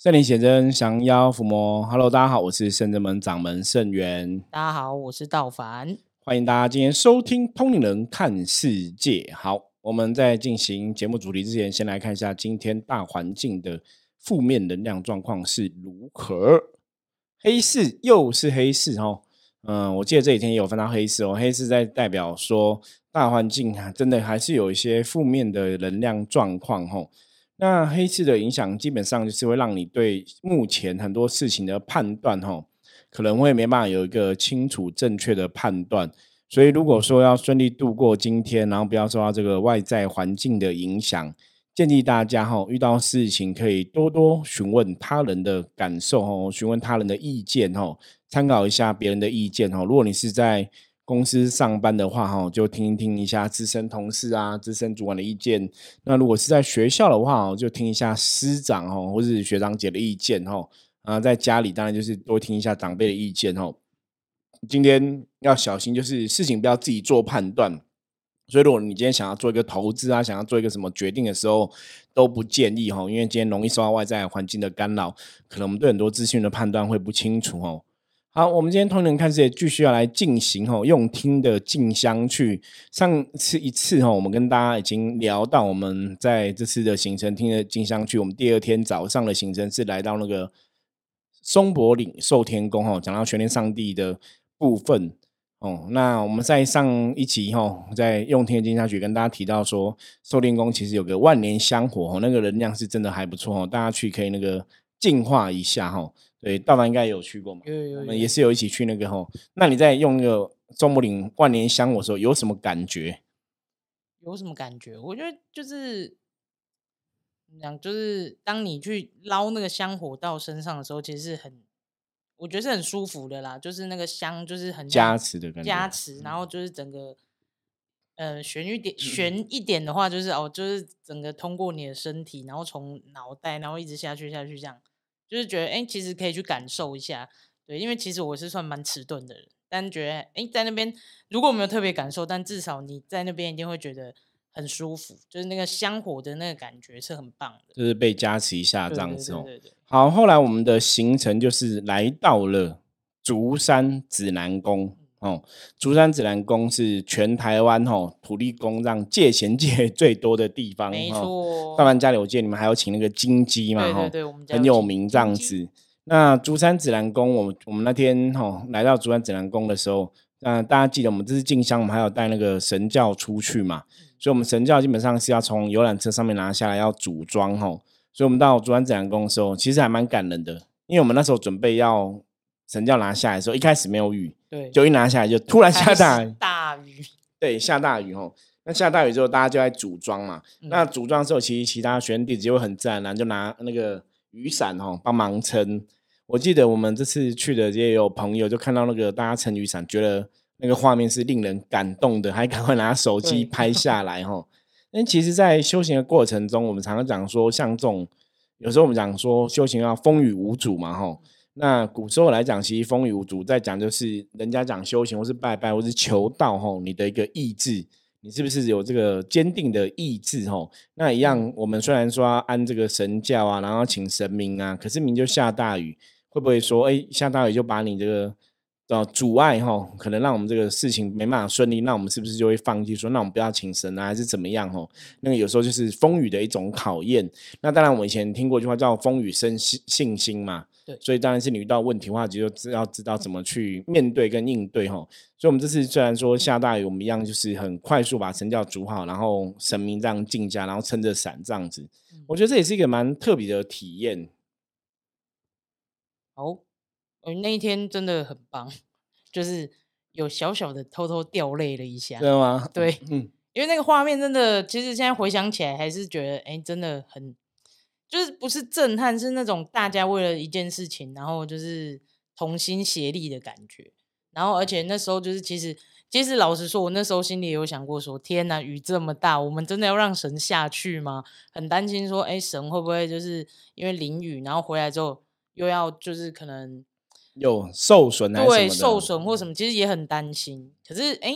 圣灵显真，降妖伏魔。Hello，大家好，我是圣真门掌门圣元。大家好，我是道凡。欢迎大家今天收听《通灵人看世界》。好，我们在进行节目主题之前，先来看一下今天大环境的负面能量状况是如何。黑市又是黑市哦。嗯，我记得这几天也有分到黑市哦。黑市在代表说，大环境啊，真的还是有一些负面的能量状况哦。那黑市的影响基本上就是会让你对目前很多事情的判断，哈，可能会没办法有一个清楚正确的判断。所以如果说要顺利度过今天，然后不要受到这个外在环境的影响，建议大家哈，遇到事情可以多多询问他人的感受，哈，询问他人的意见，哈，参考一下别人的意见，哈。如果你是在公司上班的话，哈，就听听一下资深同事啊、资深主管的意见。那如果是在学校的话，就听一下师长哦，或是学长姐的意见哦。啊，在家里当然就是多听一下长辈的意见哦。今天要小心，就是事情不要自己做判断。所以，如果你今天想要做一个投资啊，想要做一个什么决定的时候，都不建议哈，因为今天容易受到外在环境的干扰，可能我们对很多资讯的判断会不清楚哦。好，我们今天通灵看世界继续要来进行吼，用听的进香去。上次一次哈，我们跟大家已经聊到，我们在这次的行程听的进香去。我们第二天早上的行程是来到那个松柏岭寿天宫哈，讲到全天上帝的部分哦。那我们在上一集哈，在用听的进香去跟大家提到说，寿天宫其实有个万年香火哦，那个能量是真的还不错哦，大家去可以那个净化一下哈。对，大凡应该有去过嘛？有有有，也是有一起去那个吼。那你在用那个中柏林万年香的时候，有什么感觉？有什么感觉？我觉得就是讲，就是当你去捞那个香火到身上的时候，其实是很，我觉得是很舒服的啦。就是那个香，就是很加持的感觉，加持。然后就是整个，呃，悬一点，悬一点的话，就是哦，就是整个通过你的身体，然后从脑袋，然后一直下去下去这样。就是觉得哎，其实可以去感受一下，对，因为其实我是算蛮迟钝的人，但觉得哎，在那边如果没有特别感受，但至少你在那边一定会觉得很舒服，就是那个香火的那个感觉是很棒的，就是被加持一下这样子哦。好，后来我们的行程就是来到了竹山指南宫。哦，竹山紫兰宫是全台湾吼土地公让借钱借 最多的地方。没错，大凡家里我记得你们还要请那个金鸡嘛，哈，对对，我们很有名这样子。那竹山紫兰宫，我我们那天吼来到竹山紫兰宫的时候，那大家记得我们这是进香，我们还有带那个神教出去嘛，所以我们神教基本上是要从游览车上面拿下来要组装吼，所以我们到竹山紫兰宫的时候，其实还蛮感人的，因为我们那时候准备要神教拿下来的时候，一开始没有雨。对，就一拿下来就突然下大雨，大雨，对，下大雨哦。那下大雨之后，大家就在组装嘛。那组装之后，其实其他学生弟子就会很自然，然后就拿那个雨伞哦帮忙撑。我记得我们这次去的也有朋友，就看到那个大家撑雨伞，觉得那个画面是令人感动的，还赶快拿手机拍下来吼。那其实，在修行的过程中，我们常常讲说，像这种有时候我们讲说修行要风雨无阻嘛，哈。那古时候来讲，其实风雨无阻，在讲就是人家讲修行，或是拜拜，或是求道，吼，你的一个意志，你是不是有这个坚定的意志，吼？那一样，我们虽然说安这个神教啊，然后请神明啊，可是明就下大雨，会不会说，哎，下大雨就把你这个呃阻碍，吼，可能让我们这个事情没办法顺利，那我们是不是就会放弃，说那我们不要请神啊，还是怎么样，哦？那个有时候就是风雨的一种考验。那当然，我以前听过一句话叫“风雨生信信心”嘛。所以当然是你遇到问题的话，就知要知道怎么去面对跟应对哈。所以，我们这次虽然说下大雨，我们一样就是很快速把神教煮好，然后神明这样进家，然后撑着伞这样子。我觉得这也是一个蛮特别的体验。好，那一天真的很棒，就是有小小的偷偷掉泪了一下，对吗？对，嗯，因为那个画面真的，其实现在回想起来，还是觉得哎，真的很。就是不是震撼，是那种大家为了一件事情，然后就是同心协力的感觉。然后，而且那时候就是，其实，其实老实说，我那时候心里有想过，说天哪，雨这么大，我们真的要让神下去吗？很担心说，哎，神会不会就是因为淋雨，然后回来之后又要就是可能有受损，对，受损或什么，其实也很担心。可是，哎，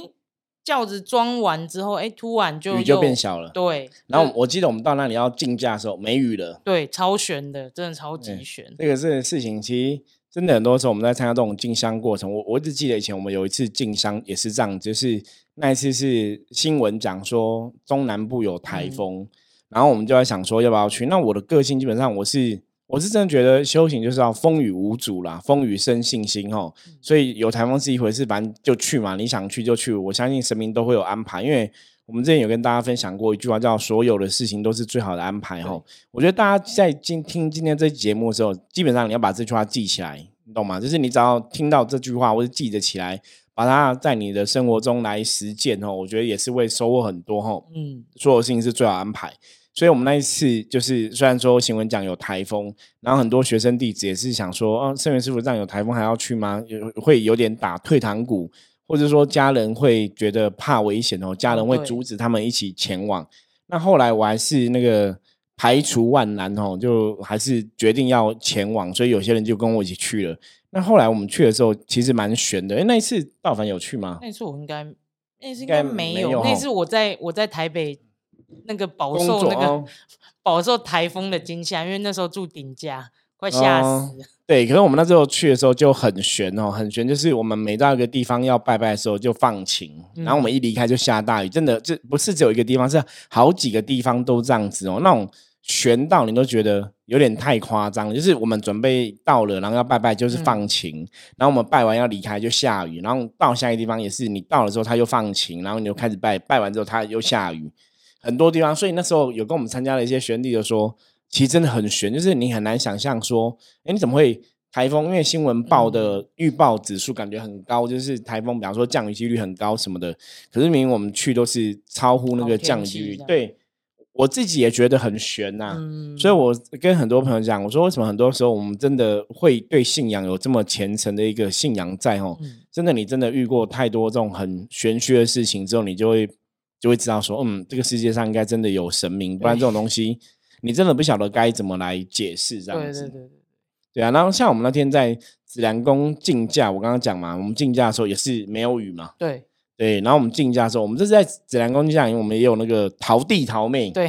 轿子装完之后，哎，突然就雨就变小了。对，然后我记得我们到那里要竞价的时候没雨了。对，超悬的，真的超级悬。这个是事情，其实真的很多时候我们在参加这种进香过程，我我只记得以前我们有一次进香也是这样，就是那一次是新闻讲说中南部有台风，然后我们就在想说要不要去。那我的个性基本上我是。我是真的觉得修行就是要风雨无阻啦，风雨生信心哦。所以有台风是一回事，反正就去嘛，你想去就去。我相信神明都会有安排，因为我们之前有跟大家分享过一句话，叫“所有的事情都是最好的安排”哦。我觉得大家在今听今天这期节目的时候，基本上你要把这句话记起来，你懂吗？就是你只要听到这句话，或者记得起来，把它在你的生活中来实践哦，我觉得也是会收获很多哈。嗯，所有事情是最好安排。所以，我们那一次就是，虽然说新闻讲有台风，然后很多学生弟子也是想说，哦，圣元师傅这样有台风还要去吗？有会有点打退堂鼓，或者说家人会觉得怕危险哦，家人会阻止他们一起前往。那后来我还是那个排除万难哦，就还是决定要前往。所以有些人就跟我一起去了。那后来我们去的时候，其实蛮悬的。哎，那一次道凡有去吗？那次我应该，那次应该没有。那次我在我在台北。那个饱受那个 饱受台风的惊吓，因为那时候住顶家，快吓死了。对，可是我们那时候去的时候就很悬哦，很悬，就是我们每到一个地方要拜拜的时候就放晴，然后我们一离开就下大雨，真的这不是只有一个地方，是好几个地方都这样子哦。那种悬到你都觉得有点太夸张，就是我们准备到了，然后要拜拜就是放晴，然后我们拜完要离开就下雨，然后到下一个地方也是，你到了之后它又放晴，然后你就开始拜，拜完之后它又下雨。很多地方，所以那时候有跟我们参加了一些学弟就说，其实真的很悬，就是你很难想象说，哎，你怎么会台风？因为新闻报的预报指数感觉很高，就是台风，比方说降雨几率很高什么的。可是明明我们去都是超乎那个降雨几率，对我自己也觉得很悬呐。所以我跟很多朋友讲，我说为什么很多时候我们真的会对信仰有这么虔诚的一个信仰在？哦，真的，你真的遇过太多这种很玄虚的事情之后，你就会。就会知道说，嗯，这个世界上应该真的有神明，不然这种东西你真的不晓得该怎么来解释这样子。对对对对，对啊。然后像我们那天在紫兰宫竞价，我刚刚讲嘛，我们竞价的时候也是没有雨嘛。对对。然后我们竞价的时候，我们这是在紫兰宫竞价，因为我们也有那个桃弟桃妹，对，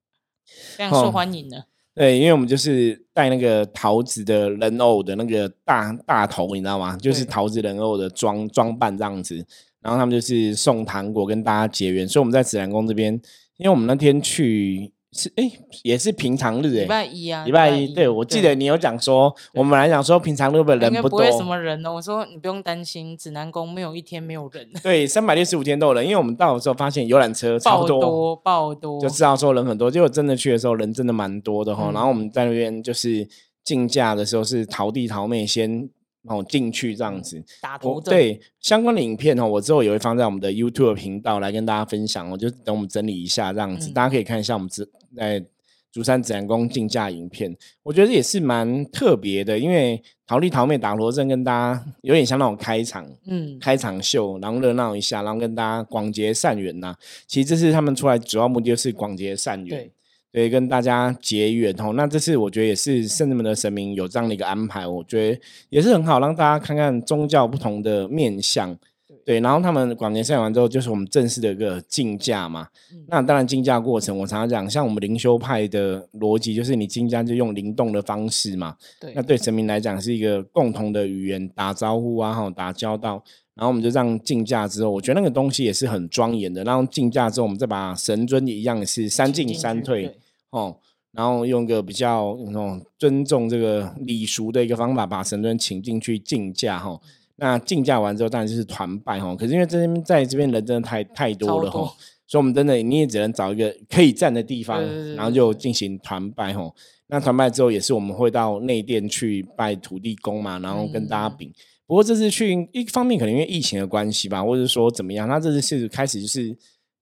非常受欢迎的。对，因为我们就是戴那个桃子的人偶的那个大大头，你知道吗？就是桃子人偶的装装扮这样子。然后他们就是送糖果跟大家结缘，所以我们在紫兰宫这边，因为我们那天去是哎也是平常日哎，礼拜一啊，礼拜一，对我记得你有讲说，我们来讲说平常日本人不多，什么人呢？我说你不用担心，指南宫没有一天没有人，对，三百六十五天都有人，因为我们到的时候发现游览车超多爆多，就知道说人很多，结果真的去的时候人真的蛮多的哈。然后我们在那边就是竞价的时候是淘弟淘妹先。然后进去这样子，打头对相关的影片哦，我之后也会放在我们的 YouTube 频道来跟大家分享。我就等我们整理一下这样子，大家可以看一下我们自在竹山自然宫竞价影片。我觉得也是蛮特别的，因为桃丽桃妹打罗阵跟大家有点像那种开场，嗯，开场秀，然后热闹一下，然后跟大家广结善缘呐。其实这是他们出来主要目的，就是广结善缘。对，跟大家结缘哦。那这次我觉得也是圣人们的神明有这样的一个安排，我觉得也是很好，让大家看看宗教不同的面相。对，然后他们广年赛完之后，就是我们正式的一个竞价嘛。那当然竞价过程，我常常讲，像我们灵修派的逻辑，就是你竞价就用灵动的方式嘛。对，那对神明来讲是一个共同的语言，打招呼啊，哈，打交道。然后我们就这样竞价之后，我觉得那个东西也是很庄严的。然后竞价之后，我们再把神尊一样是三进三退。哦，然后用一个比较那种尊重这个礼俗的一个方法，把神尊请进去竞价哈。那竞价完之后，当然就是团拜哈。可是因为这边在这边人真的太太多了哈，所以我们真的你也只能找一个可以站的地方，然后就进行团拜哈。那团拜之后，也是我们会到内殿去拜土地公嘛，然后跟大家禀。不过这次去一方面可能因为疫情的关系吧，或者说怎么样，那这次是开始就是。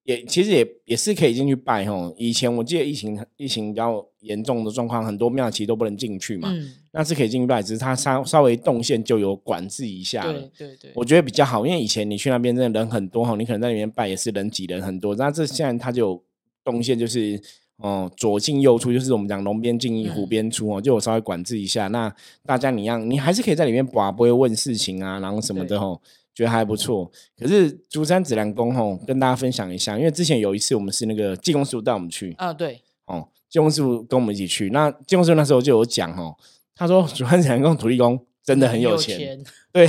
也其实也也是可以进去拜吼。以前我记得疫情疫情比较严重的状况，很多庙其实都不能进去嘛。嗯，那是可以进去拜，只是它稍稍微动线就有管制一下了。对对对，我觉得比较好，因为以前你去那边真的人很多哈，你可能在里面拜也是人挤人很多。那这现在它就有动线，就是哦左进右出，就是我们讲龙边进一虎边出哦，就我稍微管制一下。那大家你样，你还是可以在里面拜，不会问事情啊，然后什么的吼。觉得还不错。可是竹山指南宫吼，跟大家分享一下，因为之前有一次我们是那个济公师傅带我们去，啊，对，哦，济公师傅跟我们一起去，那济公师傅那时候就有讲哦，他说竹山指南宫土地公真的很有钱，对，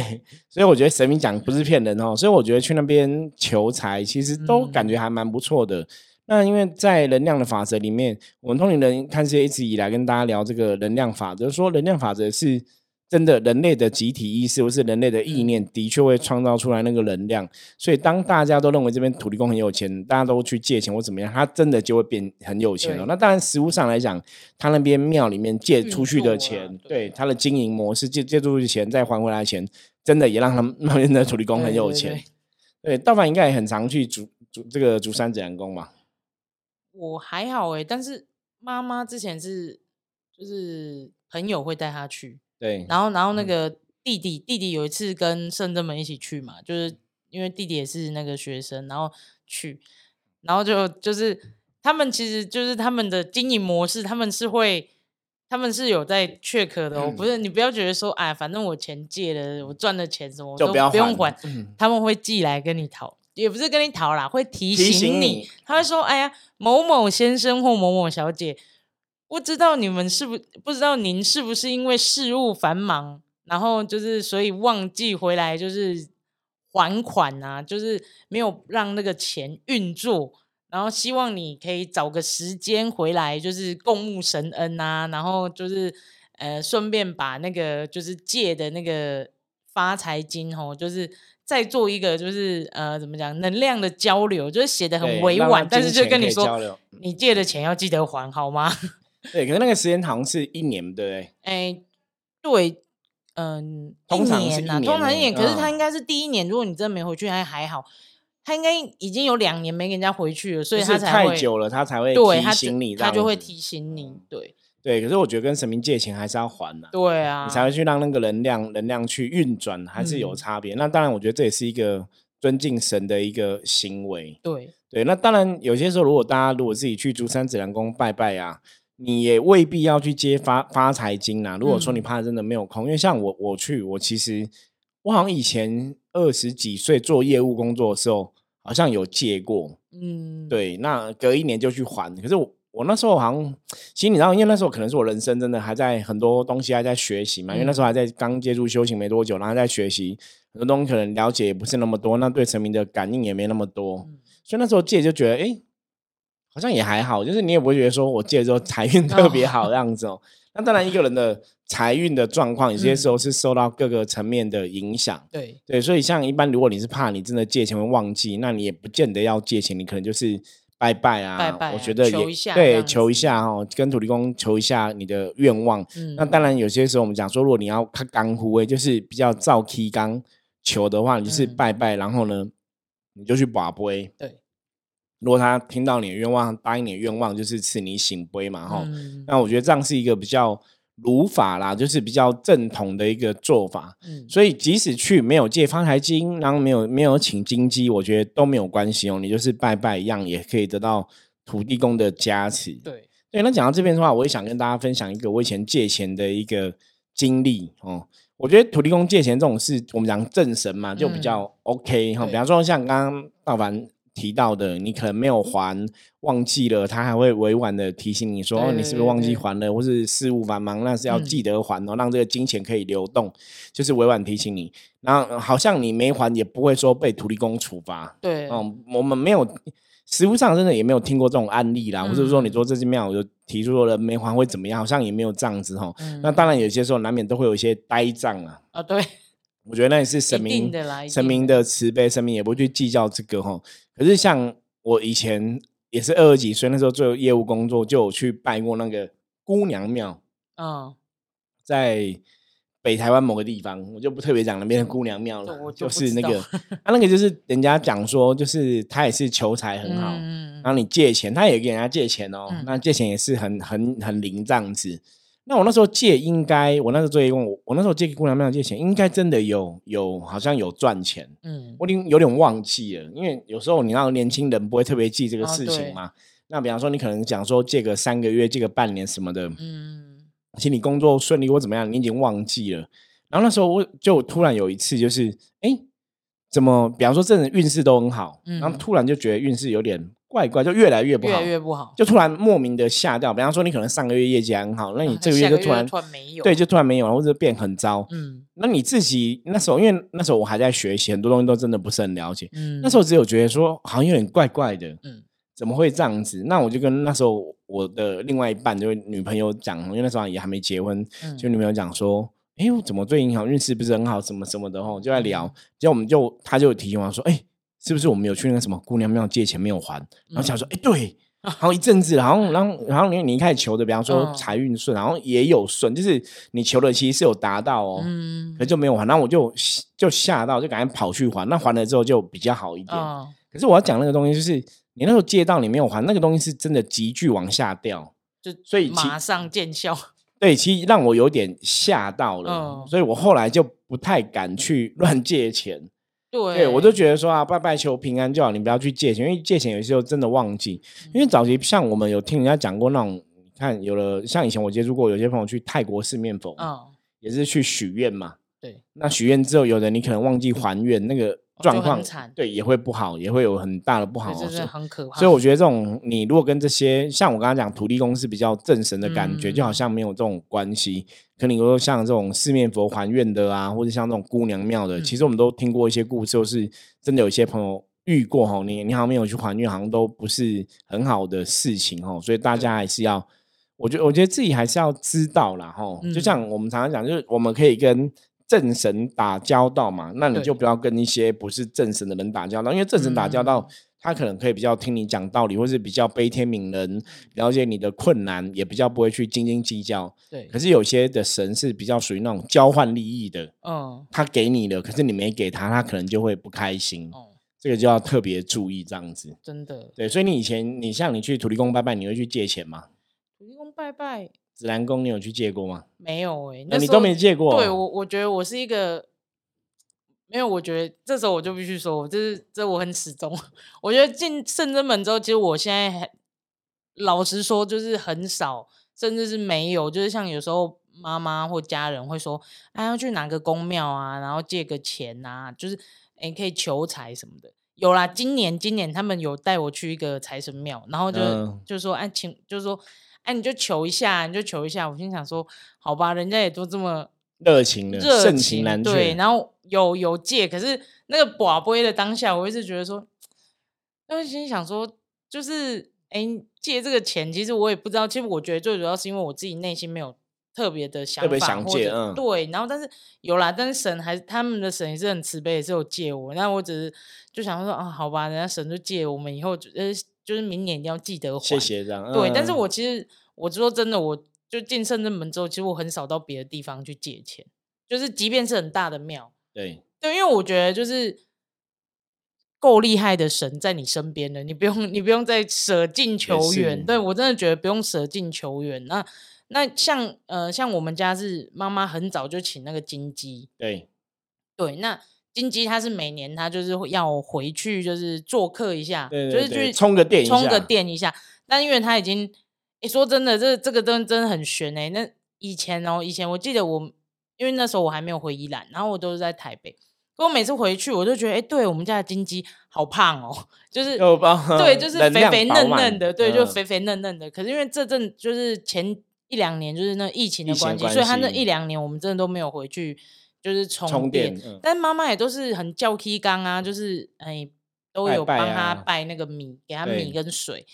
所以我觉得神明讲不是骗人哦，所以我觉得去那边求财，其实都感觉还蛮不错的。那因为在能量的法则里面，我们通灵人看这些一直以来跟大家聊这个能量法则，说能量法则是真的，人类的集体意识或是人类的意念，的确会创造出来那个能量。所以当大家都认为这边土地公很有钱，大家都去借钱或怎么样，他真的就会变很有钱了。那当然，实物上来讲，他那边庙里面借出去的钱，对他的经营模式借借出去钱再还回来钱，真的也让他们那边的土地公很有钱。对，道凡应该也很常去主主这个主山子阳宫嘛。我还好哎，但是妈妈之前是就是朋友会带她去，对，然后然后那个弟弟弟弟有一次跟圣真们一起去嘛，就是因为弟弟也是那个学生，然后去，然后就就是他们其实就是他们的经营模式，他们是会他们是有在 check 的，不是你不要觉得说哎，反正我钱借了，我赚的钱什么都不用还，他们会寄来跟你讨。也不是跟你讨啦，会提醒你。他会说：“哎呀，某某先生或某某小姐，不知道你们是不不知道您是不是因为事务繁忙，然后就是所以忘记回来，就是还款啊，就是没有让那个钱运作。然后希望你可以找个时间回来，就是共沐神恩啊。然后就是呃，顺便把那个就是借的那个发财金哦，就是。”再做一个就是呃，怎么讲能量的交流，就是写的很委婉，但是就跟你说，你借的钱要记得还，好吗？对，可是那个时间好像是一年，对不对？哎，对，嗯，通常是年，通常一年，可是他应该是第一年，如果你真的没回去，还还好，他应该已经有两年没跟人家回去了，所以他才太久了，他才会提醒你，他就会提醒你，对。对，可是我觉得跟神明借钱还是要还的。对啊，你才会去让那个能量能量去运转，还是有差别。那当然，我觉得这也是一个尊敬神的一个行为。对对，那当然有些时候，如果大家如果自己去竹山紫兰宫拜拜啊，你也未必要去接发发财金呐。如果说你怕真的没有空，因为像我我去，我其实我好像以前二十几岁做业务工作的时候，好像有借过。嗯，对，那隔一年就去还。可是我。我那时候好像，其实你知道，因为那时候可能是我人生真的还在很多东西还在学习嘛，因为那时候还在刚接触修行没多久，然后在学习很多东西，可能了解也不是那么多，那对神明的感应也没那么多，所以那时候借就觉得，哎，好像也还好，就是你也不会觉得说我借之后财运 特别好这样子哦。那当然，一个人的财运的状况，有些时候是受到各个层面的影响。对对，所以像一般，如果你是怕你真的借钱会忘记，那你也不见得要借钱，你可能就是。拜拜啊！我觉得也对，求一下哦，跟土地公求一下你的愿望。那当然，有些时候我们讲说，如果你要看干枯诶，就是比较照 K 刚求的话，你就是拜拜，然后呢，你就去把杯。对，如果他听到你的愿望，答应你的愿望，就是赐你醒杯嘛，哈。那我觉得这样是一个比较。儒法啦，就是比较正统的一个做法，嗯，所以即使去没有借发财金，然后没有没有请金鸡，我觉得都没有关系哦。你就是拜拜一样，也可以得到土地公的加持。对，对。那讲到这边的话，我也想跟大家分享一个我以前借钱的一个经历哦。我觉得土地公借钱这种事，我们讲正神嘛，就比较 OK 哈。比方说像刚刚道凡。提到的，你可能没有还，忘记了，他还会委婉的提醒你说：“哦，你是不是忘记还了，或是事务繁忙，那是要记得还哦，让这个金钱可以流动。”就是委婉提醒你，然后好像你没还，也不会说被土地公处罚。对，嗯，我们没有，实物上真的也没有听过这种案例啦，或者说你说这间庙就提出说了没还会怎么样，好像也没有这样子哈。那当然有些时候难免都会有一些呆账啊。啊，对，我觉得那也是神明神明的慈悲，神明也不会去计较这个哈。可是像我以前也是二十几岁那时候做业务工作，就有去拜过那个姑娘庙。嗯，在北台湾某个地方，我就不特别讲那边的姑娘庙了。就是那个，他那个就是人家讲说，就是他也是求财很好，然后你借钱，他也给人家借钱哦。那借钱也是很很很灵这样子。那我那时候借，应该我那时候做业务，我那时候借给姑娘庙借钱，应该真的有有好像有赚钱。嗯，我已经有点忘记了，因为有时候你让年轻人不会特别记这个事情嘛。那比方说，你可能讲说借个三个月，借个半年什么的，嗯，其实你工作顺利或怎么样，你已经忘记了。然后那时候我就突然有一次，就是哎，怎么，比方说这人运势都很好，然后嗯突然就觉得运势有点怪怪，就越来越不好越来，越不好。就突然莫名的下掉。比方说你可能上个月业绩还很好，那你啊这个月下就突然突然没有，对，就突然没有了，或者变很糟。嗯那你自己那时候，因为那时候我还在学习，很多东西都真的不是很了解。嗯，那时候只有觉得说好像有点怪怪的，嗯怎么会这样子？那我就跟那时候我的另外一半，就是女朋友讲，因为那时候也还没结婚，嗯就女朋友讲说，哎、我怎么最近好像运势不是很好，什么什么的吼，就在聊，结果我们就他就提醒我说，哎、是不是我们有去那个什么姑娘庙借钱没有还？然后想说，哎、对。然后一阵子，然后，然后，然后你你一开始求的，比方说嗯财运顺，然后也有顺，就是你求的其实是有达到哦，嗯可是就没有还，然后我就就吓到，就赶紧跑去还。那还了之后就比较好一点。嗯可是我要讲那个东西，就是你那时候借到你没有还，那个东西是真的急剧往下掉。就所以马上见效。对，其实让我有点吓到了，嗯所以我后来就不太敢去乱借钱。对，对我就觉得说啊，拜拜求平安就好，你不要去借钱，因为借钱有时候真的忘记。嗯因为早期像我们有听人家讲过那种，你看有了像以前我接触过，有些朋友去泰国四面佛，嗯，也是去许愿嘛。对，那许愿之后，有的你可能忘记还愿，那个状就况对也会不好，也会有很大的不好哦。这真的所以很可怕。所以我觉得这种你如果跟这些像我刚刚讲土地公是比较正神的感觉，就好嗯像没有这种关系。可你说像这种四面佛还愿的啊，或者像这种姑娘庙的，嗯其实我们都听过一些故事，就是真的有一些朋友遇过哈，你你好像没有去还愿，好像都不是很好的事情哈。所以大家还是要，我觉得我觉得自己还是要知道啦哈。就嗯像我们常常讲，就是我们可以跟。正神打交道嘛，那你就不要跟一些不是正神的人打交道，因为正神打交道，嗯他可能可以比较听你讲道理，或是比较悲天悯人，了解你的困难，也比较不会去斤斤计较。对可，是有些的神是比较属于那种交换利益的，嗯他给你的，可是你没给他，他可能就会不开心。哦，这个就要特别注意这样子。真的，对，所以你以前你像你去土地公拜拜，你会去借钱吗？土地公拜拜指南宫你有去借过吗？没有哎，那你都没借过？对我，我觉得我是一个，没有，我觉得这时候我就必须说，我这是这我很始终。我觉得进圣真门之后，其实我现在很老实说，就是很少，甚至是没有，就是像有时候妈妈或家人会说，哎，要去哪个宫庙啊，然后借个钱啊，就是哎可以求财什么的。有啦，今年今年他们有带我去一个财神庙，然后就、嗯就说哎，请就说哎，你就求一下，你就求一下。我心想说，好吧，人家也都这么热情的，热盛情难对，然后有有借，可是那个寡杯的当下，我一直觉得说，那心里想说，就是哎、借这个钱，其实我也不知道，其实我觉得最主要是因为我自己内心没有特别的想法，特别想或者借嗯。对，然后但是有啦，但是神还他们的神也是很慈悲，也是有借我，那我只是就想说啊，好吧，人家神就借我们以后就呃，就是明年一定要记得还，谢谢这样。对，但是嗯。我其实我说真的，我就进圣正门之后，其实我很少到别的地方去借钱，就是即便是很大的庙，对。对，因为我觉得就是够厉害的神在你身边了，你不用你不用再舍近求远。是对我真的觉得不用舍近求远。那那像呃像我们家是妈妈很早就请那个金鸡，对对，那金鸡他是每年他就是会要回去就是做客一下，对对就是去充个电充个下电一下。但因为他已经，诶说真的，这这个真真的很悬哎、那以前哦，以前我记得我，因为那时候我还没有回宜兰，然后我都是在台北。可我每次回去，我就觉得，哎、对我们家的金鸡好胖哦，就是 对，就是肥肥嫩嫩的，对，就嗯肥肥嫩嫩的。可是因为这阵就是前一两年就是那疫情的关系，关所以他那一两年我们真的都没有回去，就是充充电。但妈妈也都是很叫 K 缸啊，就是哎都有帮他啊拜那个米，给他米跟水。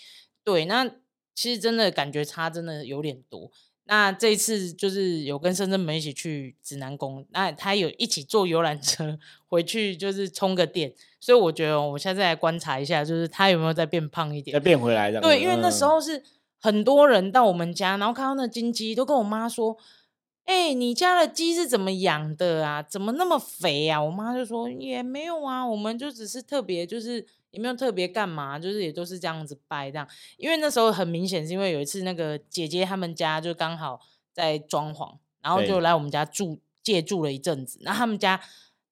对，那其实真的感觉差真的有点多。那这一次就是有跟深圳们一起去指南宫，那他有一起坐游览车回去，就是充个电。所以我觉得哦我现在来观察一下，就是他有没有再变胖一点再。变回来。对，因为那时嗯候是很多人到我们家，然后看到那金鸡，都跟我妈说：“哎、你家的鸡是怎么养的啊？怎么那么肥啊？”我妈就说：“也没有啊，我们就只是特别，就是也没有特别干嘛，就是也都是这样子掰这样。因为那时候很明显是因为有一次那个姐姐他们家就刚好在装潢，然后就来我们家住借住了一阵子，然后他们家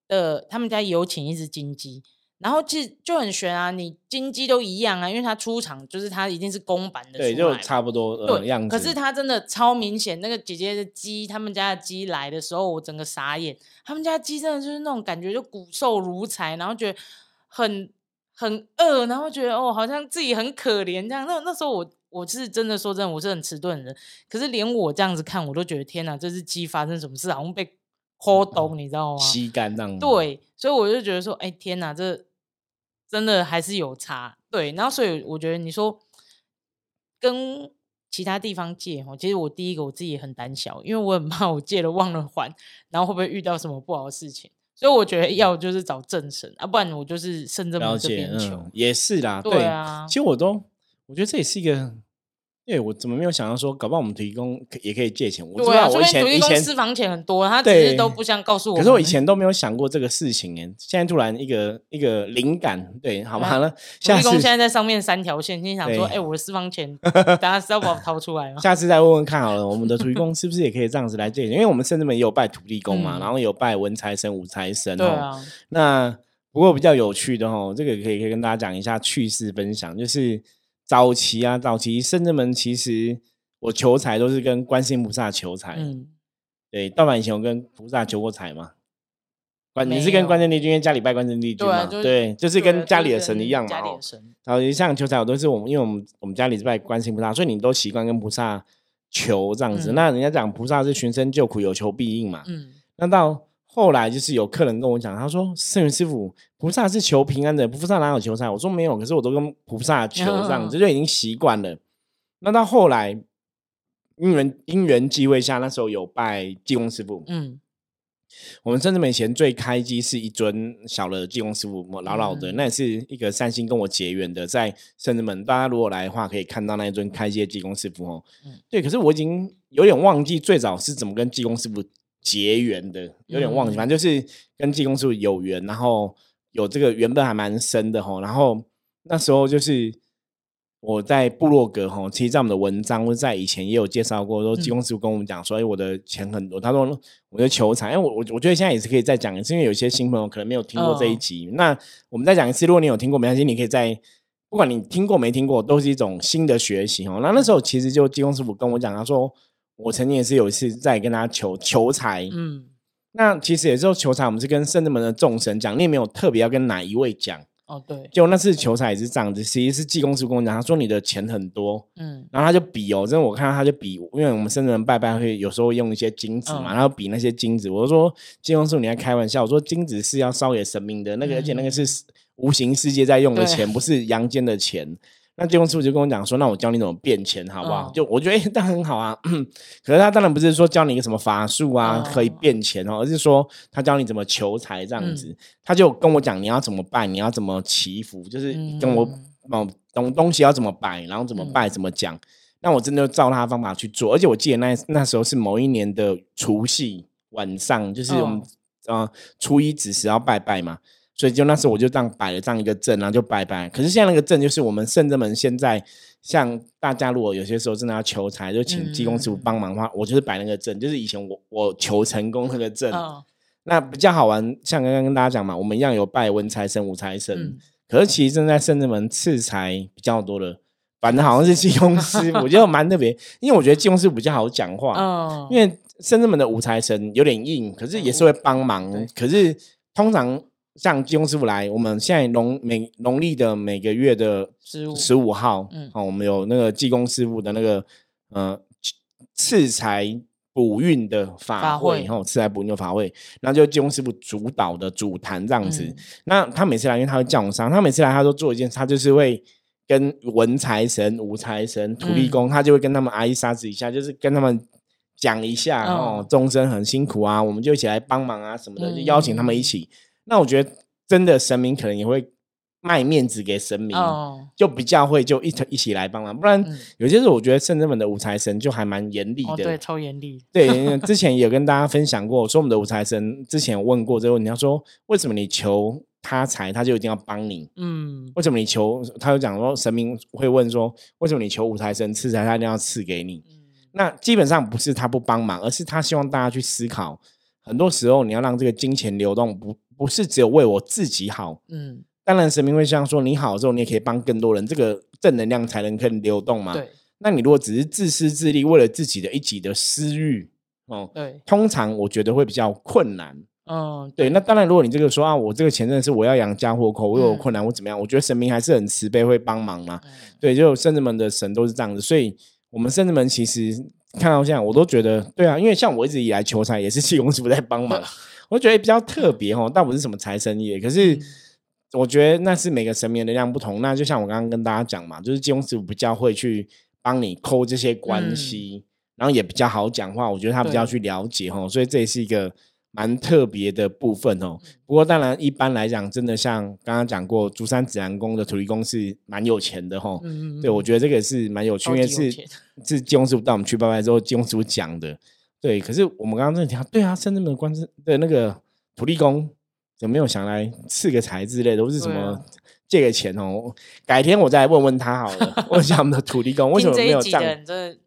的他们家有请一只金鸡。”然后其实就很悬啊，你金鸡都一样啊，因为它出场就是它一定是公版的，对，就差不多呃样子。可是它真的超明显，那个姐姐的鸡，他们家的鸡来的时候，我整个傻眼。他们家鸡真的就是那种感觉，就骨瘦如柴，然后觉得很很饿，然后觉得哦，好像自己很可怜这样。那那时候我我是真的说真的，我是很迟钝的人，可是连我这样子看，我都觉得天哪，这只鸡发生什么事，好像被抠咚，你知道吗？吸干那样。对，所以我就觉得说，哎，天哪，这。真的还是有差，对，然后所以我觉得你说跟其他地方借哦，其实我第一个我自己也很胆小，因为我很怕我借了忘了还，然后会不会遇到什么不好的事情，所以我觉得要就是找正神啊，不然我就是圣正门这边求，也是啦，对啊，其实我都我觉得这也是一个。对，我怎么没有想到说，搞不好我们提供也可以借钱？我知道我以前以前私房钱很多，他只是都不想告诉我。可是我以前都没有想过这个事情哎，现在突然一个一个灵感，对，好吧了。土地公现在在上面三条线，心想说，哎，我的私房钱，大家是要把我掏出来吗？下次再问问看好了，我们的土地公是不是也可以这样子来借钱？因为我们甚至们也有拜土地公嘛，然后有拜文财神、武财神。对啊。那不过比较有趣的哦，这个可以可以跟大家讲一下趣事分享，就是早期啊，早期圣正门其实。我求财都是跟观世音菩萨求财，嗯，对，道板以前我跟菩萨求过财嘛？关你是跟关圣帝君，因为家里拜关圣帝君嘛，对，就是跟家里的神一样嘛。然后像求财，我都是我们，因为我们我们家里是拜观世音菩萨，所以你都习惯跟菩萨求这样子。那人家讲菩萨是寻声救苦，有求必应嘛。嗯，那到后来就是有客人跟我讲，他说圣元师傅，菩萨是求平安的，菩萨哪有求财？我说没有，可是我都跟菩萨求这样子，就已经习惯了。那到后来。因缘因缘机会下，那时候有拜济公师傅。嗯，我们甚至以前最开机是一尊小的济公师傅，老老的，那也是一个三星跟我结缘的，在圣人门，大家如果来的话，可以看到那一尊开机的济公师傅哦。嗯，对，可是我已经有点忘记最早是怎么跟济公师傅结缘的，有点忘记，反正就是跟济公师傅有缘，然后有这个缘分还蛮深的哈。然后那时候就是。我在部落格哈，其实在我们的文章或者在以前也有介绍过，说济公师傅跟我们讲说，哎，我的钱很多。他说我的求财，因为我我我觉得现在也是可以再讲一次，因为有些新朋友可能没有听过这一集。那我们再讲一次，如果你有听过，没关系，你可以在不管你听过没听过，都是一种新的学习哦。那那时候其实就济公师傅跟我讲，他说我曾经也是有一次在跟他求求财，嗯，那其实也是求财，我们是跟圣人门的众神讲，你也没有特别要跟哪一位讲。哦，对，就那次求财也是这样子，其实是济公师跟我讲，他说你的钱很多，嗯，然后他就比哦，真的我看到他就比，因为我们生人拜拜会有时候用一些金子嘛，然后比那些金子，我就说济公师你在开玩笑，我说金子是要烧给神明的那个，而且那个是无形世界在用的钱，不是阳间的钱。那金融师傅就跟我讲说：“那我教你怎么变钱，好不好？”就我觉得哎，那很好啊。可是他当然不是说教你一个什么法术啊，可以变钱哦，而是说他教你怎么求财这样子。他就跟我讲你要怎么拜，你要怎么祈福，就是跟我哦东东西要怎么摆，然后怎么拜，怎么讲。那我真的照他的方法去做。而且我记得那那时候是某一年的除夕晚上，就是我们呃初一子时要拜拜嘛。所以就那时候我就这样摆了这样一个阵，然后就拜拜。可是现在那个阵就是我们圣人们现在像大家如果有些时候真的要求财，就请济公师傅帮忙的话，我就是摆那个阵，就是以前我我求成功那个阵。那比较好玩，像刚刚跟大家讲嘛，我们一样有拜文财神、武财神。可是其实正在圣人们赐财比较多的，反正好像是济公师傅，我觉得蛮特别，因为我觉得济公师傅比较好讲话。嗯，因为圣人们的武财神有点硬，可是也是会帮忙。可是通常。像济公师傅来，我们现在农每农历的每个月的十五十五号，嗯，好，我们有那个济公师傅的那个呃赐财补运的法会，然后赐财补运的法会，然后就济公师傅主导的主坛这样子。那他每次来，因为他会叫我上，他每次来，他都做一件事，他就是会跟文财神、武财神、土地公，他就会跟他们阿姨沙子一下，就是跟他们讲一下哦，众生很辛苦啊，我们就一起来帮忙啊什么的，就邀请他们一起。那我觉得真的神明可能也会卖面子给神明，就比较会就一一起来帮忙。不然有些时候我觉得圣人们的五财神就还蛮严厉的，对，超严厉。对，之前有跟大家分享过，说我们的五财神之前问过这个问题，他说为什么你求他财，他就一定要帮你？嗯，为什么你求？他就讲说神明会问说，为什么你求五财神赐财，他一定要赐给你？那基本上不是他不帮忙，而是他希望大家去思考，很多时候你要让这个金钱流动不。不是只有为我自己好，嗯，当然神明会像说你好之后，你也可以帮更多人，这个正能量才能更流动嘛。对那你如果只是自私自利，为了自己的一己的私欲，哦，对，通常我觉得会比较困难。嗯，对，那当然，如果你这个说啊，我这个钱真的是我要养家活口，我有嗯困难，我怎么样？我觉得神明还是很慈悲，会帮忙嘛。嗯对，就圣子们的神都是这样子，所以我们圣子们其实看到这样，我都觉得对啊，因为像我一直以来求财也是气功师傅在帮忙，我觉得比较特别哦，倒不是什么财神爷，可是嗯我觉得那是每个神明的能量不同。那就像我刚刚跟大家讲嘛，就是金庸师傅比较会去帮你抠这些关嗯系，然后也比较好讲话，我觉得他比较去了解哦，所以这也是一个。蛮特别的部分哦，嗯不过当然一般来讲，真的像刚刚讲过，竹山紫兰宫的土地公是蛮有钱的哈、哦。嗯嗯，对，我觉得这个是蛮有趣，因为是是金庸师傅带我们去拜拜之后，金庸师傅讲的。对，可是我们刚刚真的提到，对啊，深圳的关之的那个土地公有没有想来赐个财之类的，或是什么借个钱哦？改天我再来问问他好了，问一下我们的土地公为什么没有这样？集的人真的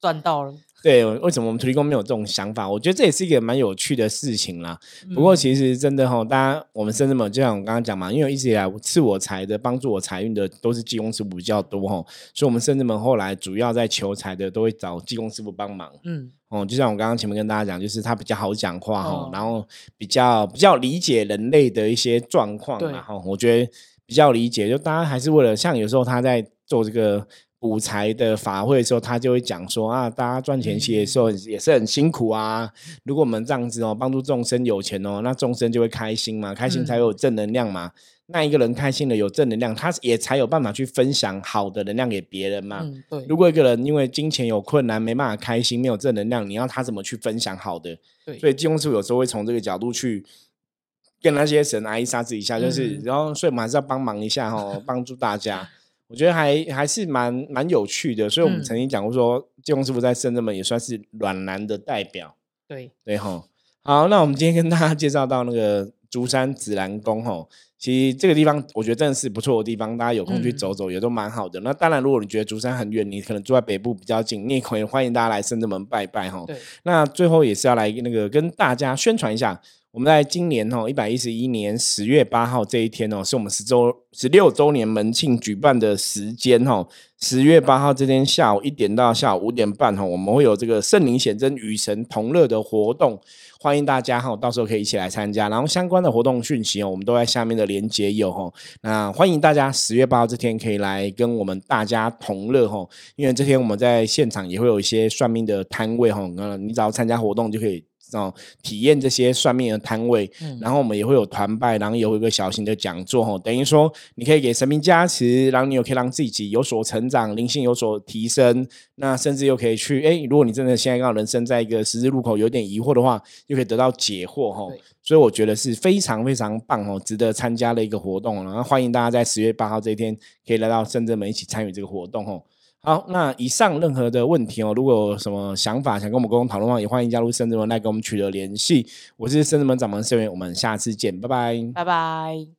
赚到了。对，为什么我们土地公没有这种想法？我觉得这也是一个蛮有趣的事情啦。不嗯过其实真的哈，大家我们深圳们就像我刚刚讲嘛，因为一直以来赐我财的、帮助我财运的都是济公师傅比较多哈，所以我们深圳们后来主要在求财的都会找济公师傅帮忙嗯哦。就像我刚刚前面跟大家讲，就是他比较好讲话哈，哦然后比较比较理解人类的一些状况然后，我觉得比较理解，就大家还是为了像有时候他在做这个。补财的法会的时候，他就会讲说啊，大家赚钱其实也是很也是很辛苦啊。如果我们这样子哦，帮助众生有钱哦，那众生就会开心嘛，开心才嗯有正能量嘛。那一个人开心了，有正能量，他也才有办法去分享好的能量给别人嘛。嗯，对如果一个人因为金钱有困难，没办法开心，没有正能量，你要他怎么去分享好的？对，所以金庸师傅有时候会从这个角度去跟那些神阿姨杀子一下，就是、嗯然后所以我们还是要帮忙一下哦，帮助大家。我觉得还还是蛮蛮有趣的，所以我们嗯曾经讲过说，济公师傅在深圳门也算是软男的代表，对，对哈。好，那我们今天跟大家介绍到那个竹山紫兰宫吼，其实这个地方我觉得真的是不错的地方，大家有空去嗯走走也都蛮好的。那当然，如果你觉得竹山很远，你可能住在北部比较近，你也可以欢迎大家来深圳门拜拜哈。对，那最后也是要来那个跟大家宣传一下，我们在今年哦一百一十一年十月八号这一天哦，是我们十周十六周年门庆举办的时间哦。十月八号这天下午一点到下午五点半哈，我们会有这个圣灵显真与神同乐的活动，欢迎大家哈，到时候可以一起来参加。然后相关的活动讯息哦，我们都在下面的连接有哈。那欢迎大家十月八号这天可以来跟我们大家同乐哈，因为这天我们在现场也会有一些算命的摊位哈，那你只要参加活动就可以。哦，体验这些算命的摊位，嗯然后我们也会有团拜，然后有一个小型的讲座哈，等于说你可以给神明加持，然后你又可以让自己有所成长，灵性有所提升，那甚至又可以去哎，如果你真的现在刚好人生在一个十字路口有点疑惑的话，又可以得到解惑哈对。所以我觉得是非常非常棒哦，值得参加的一个活动。然后欢迎大家在十月八号这一天可以来到深圳门一起参与这个活动哦。好，那以上任何的问题哦，如果有什么想法想跟我们沟通讨论的话，也欢迎加入深圳门来跟我们取得联系。我是深圳门掌门盛源，我们下次见，拜拜。拜拜。